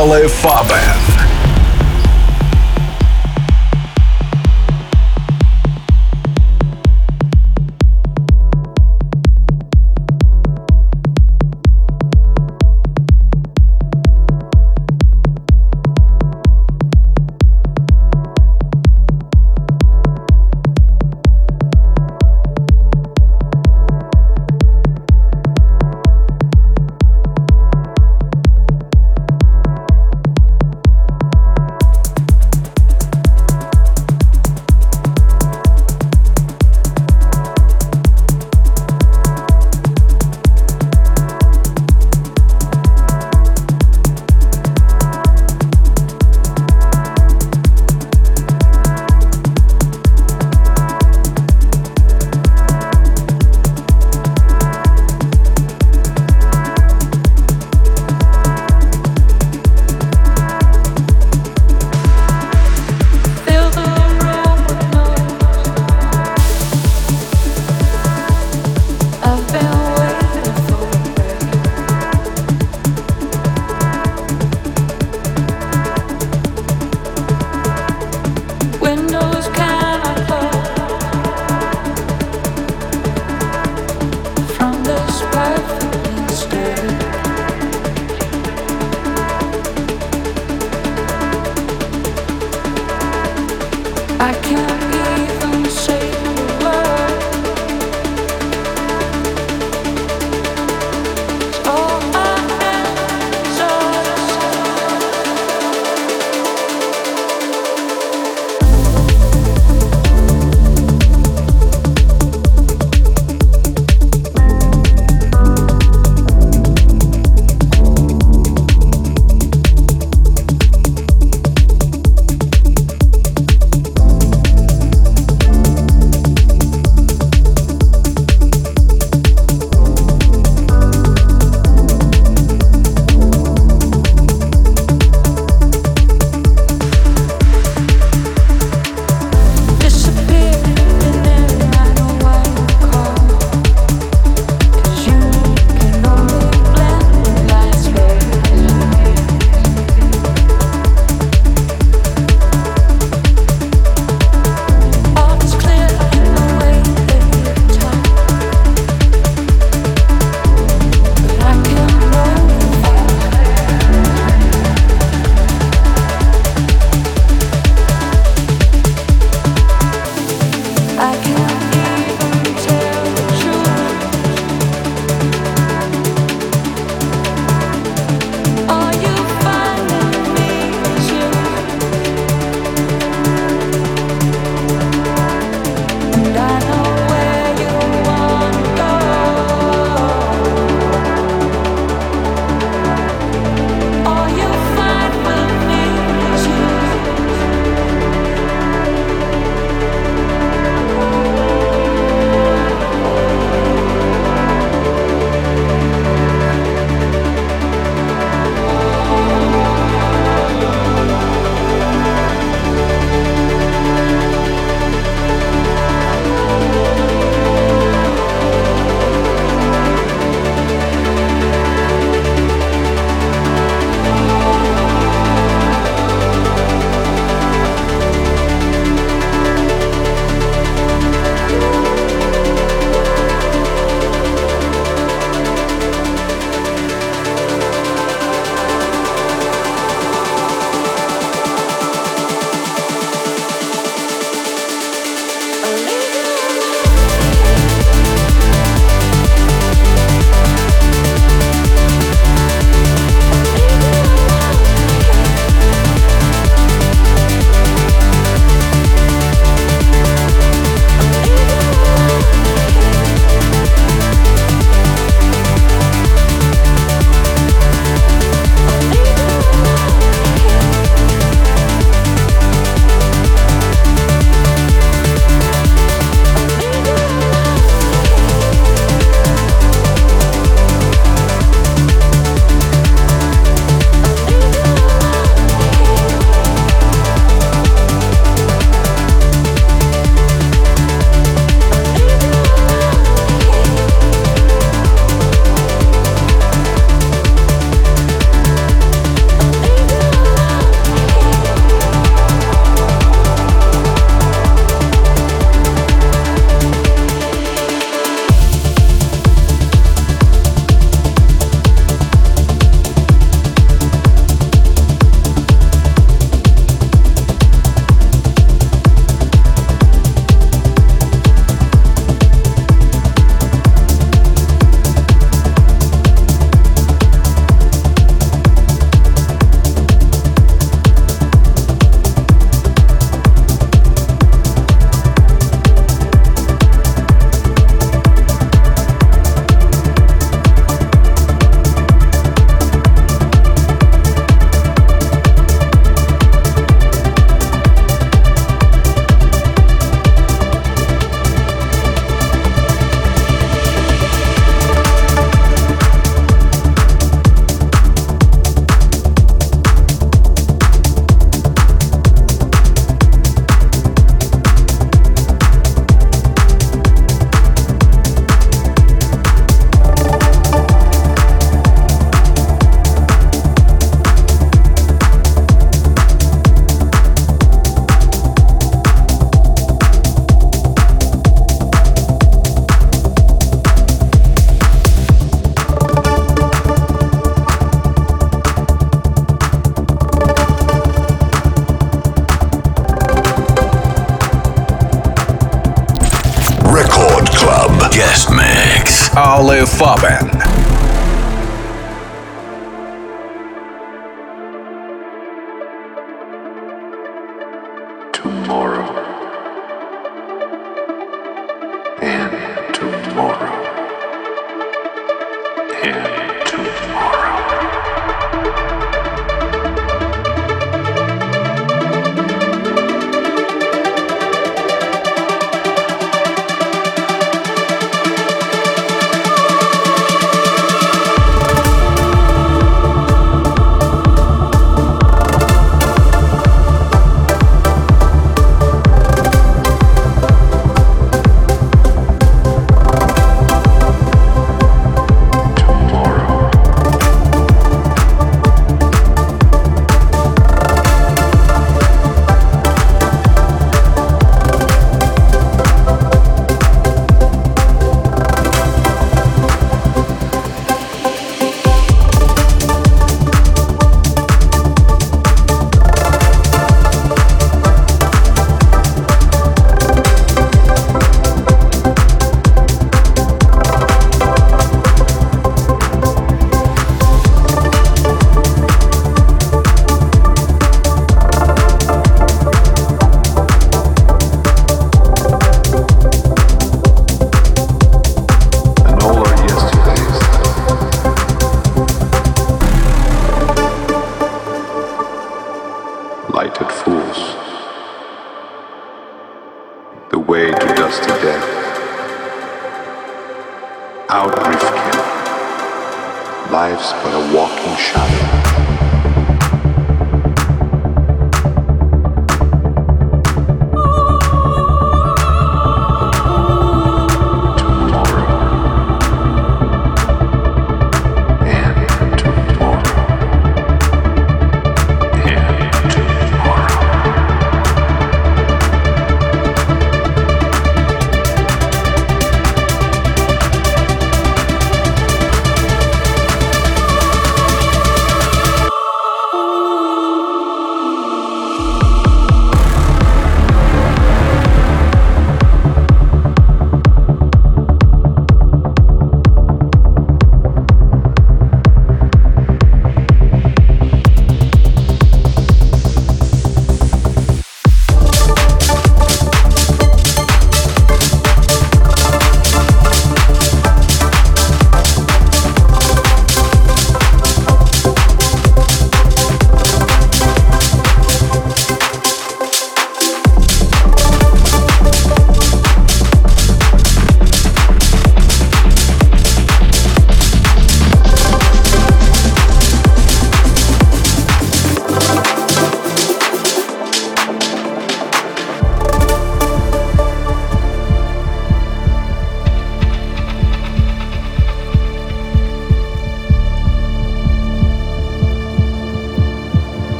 Alle Farben.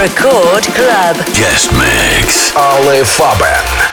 Record Club. Guest Mix. Alle Farben.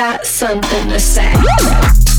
Got something to say.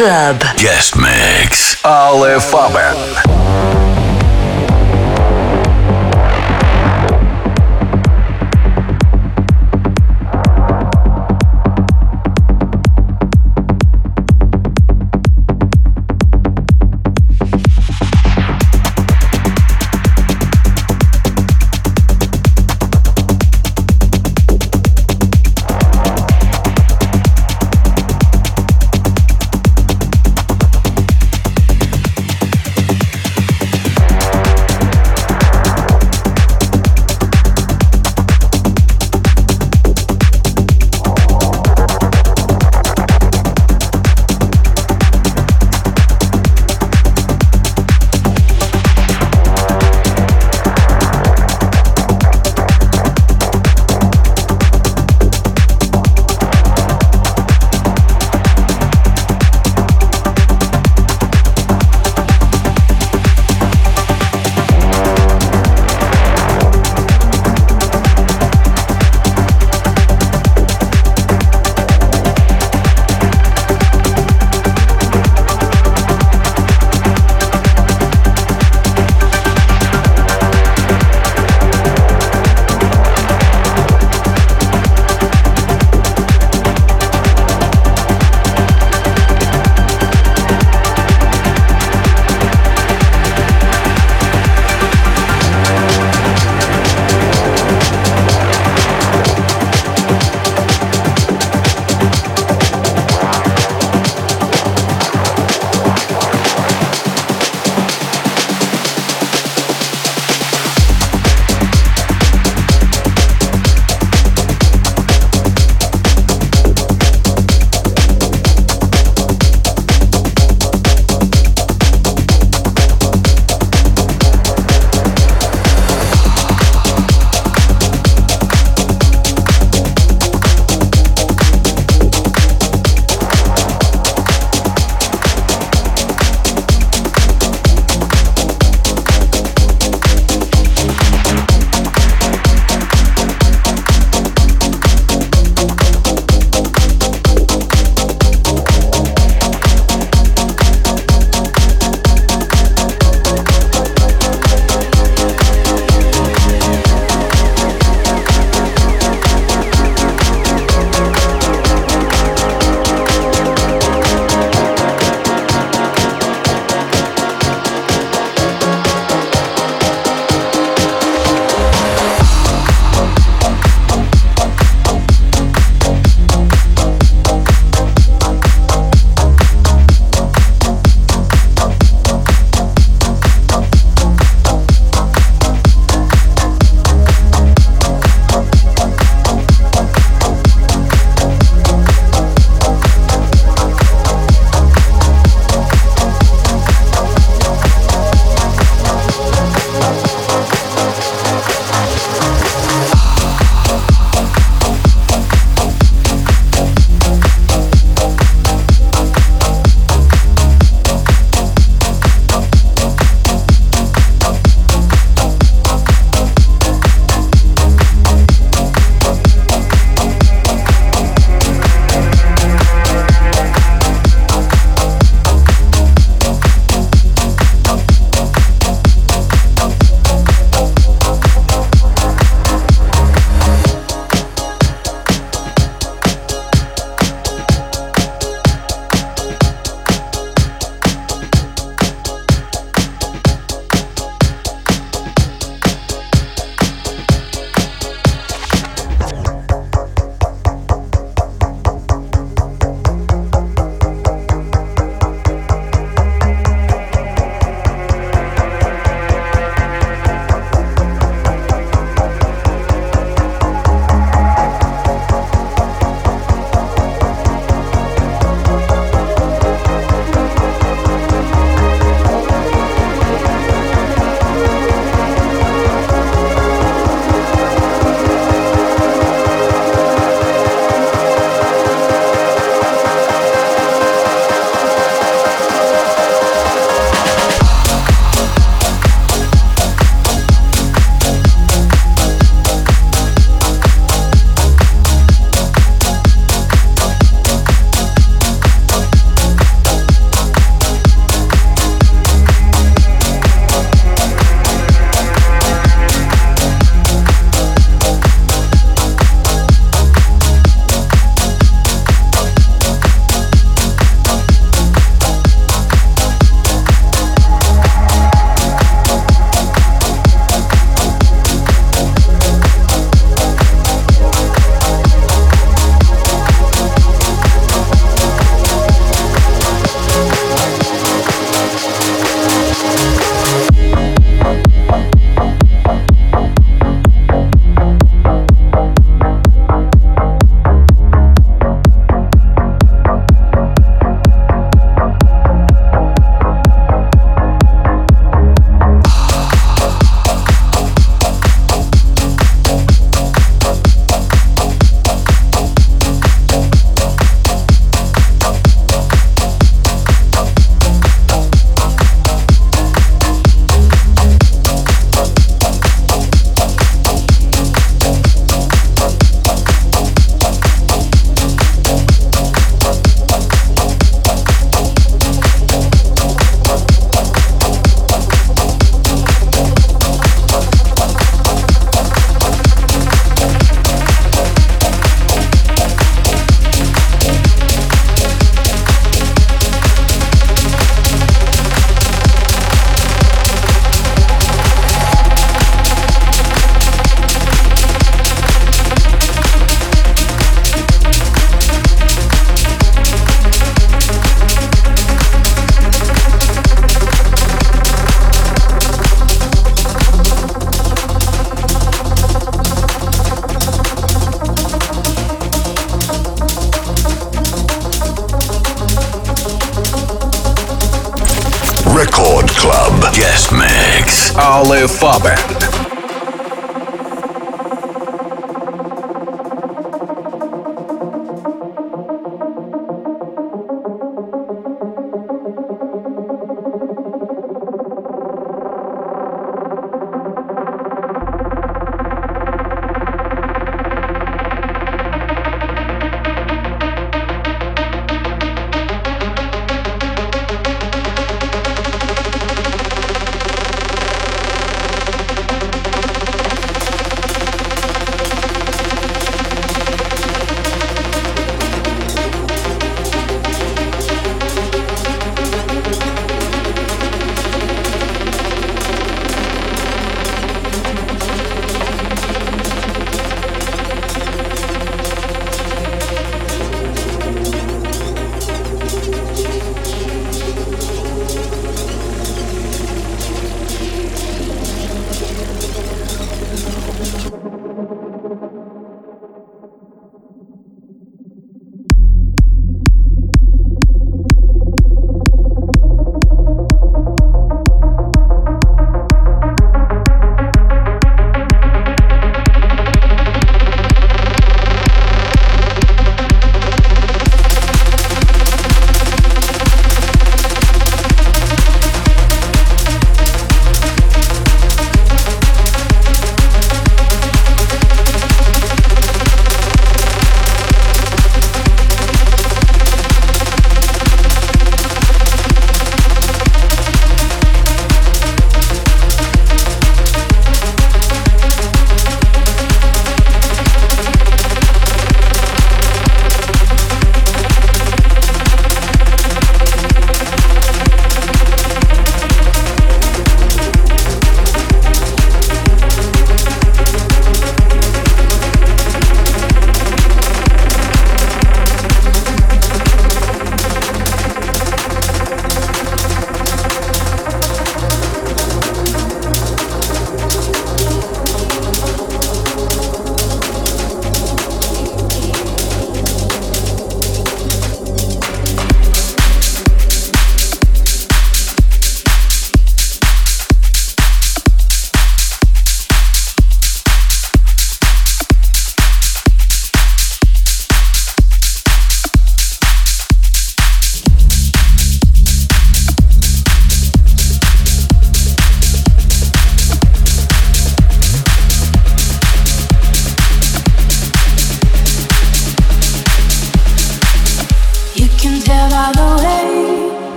Club. Guest Mix. Alle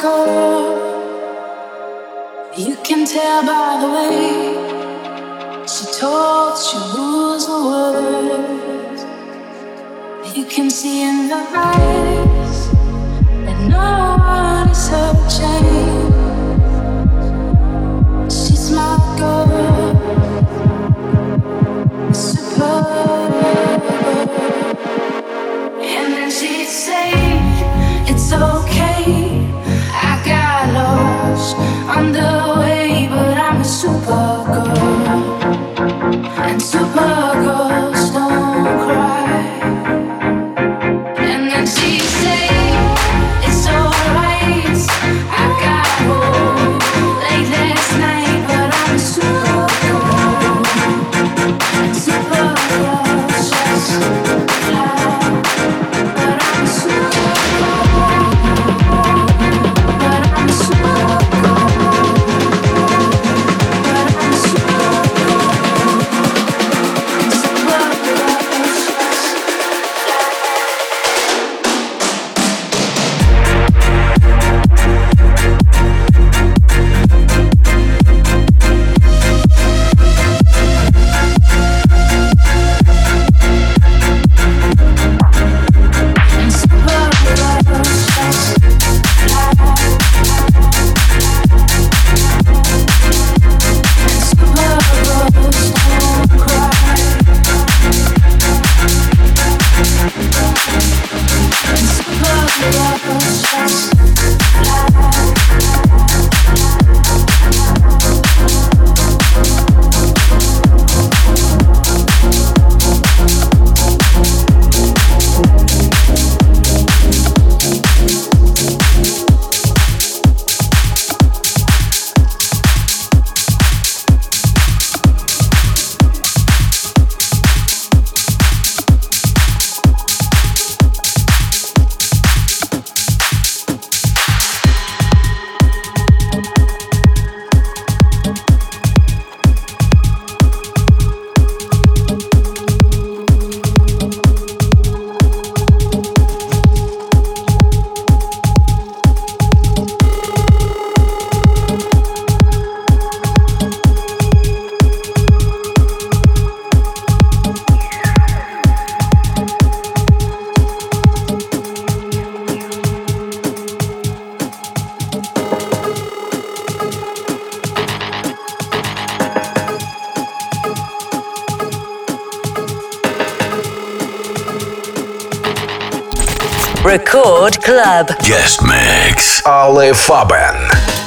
go. You can tell by the way she talks, she rules the world. You can see in the eyes that no one is her. She's my girl. It's. Record Club. Guest Mix. Alle Farben.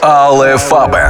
але фабе.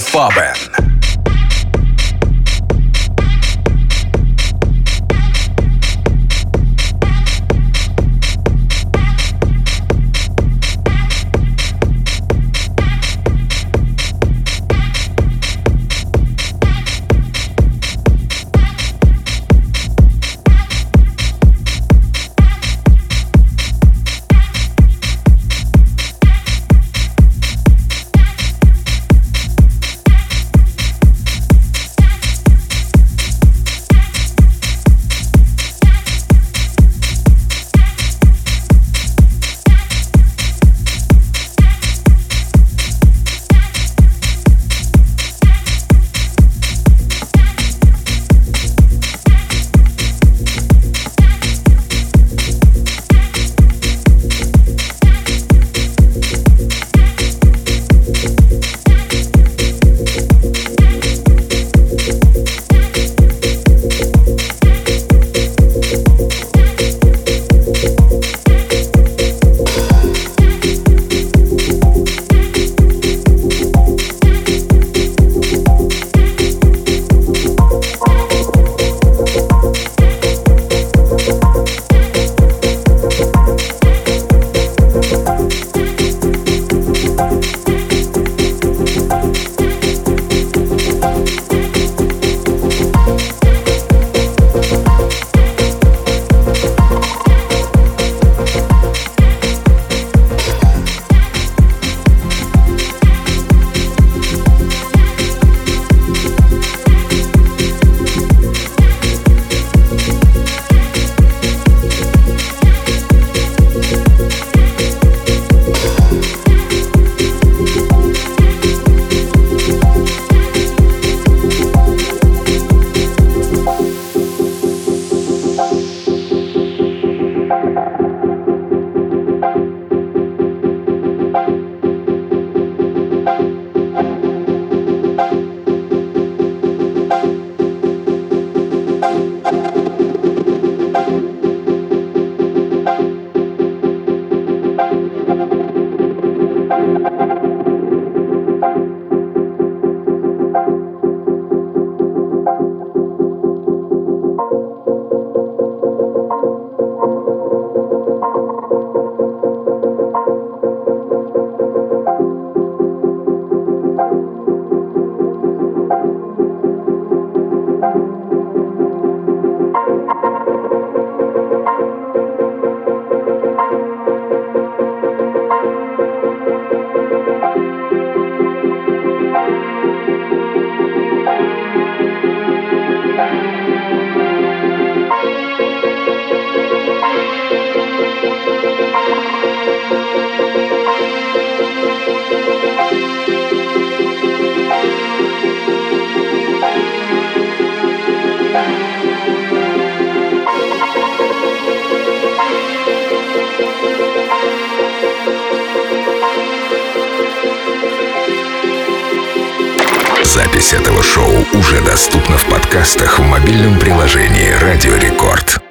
Farben. Запись этого шоу уже доступна в подкастах в мобильном приложении «Радио Рекорд».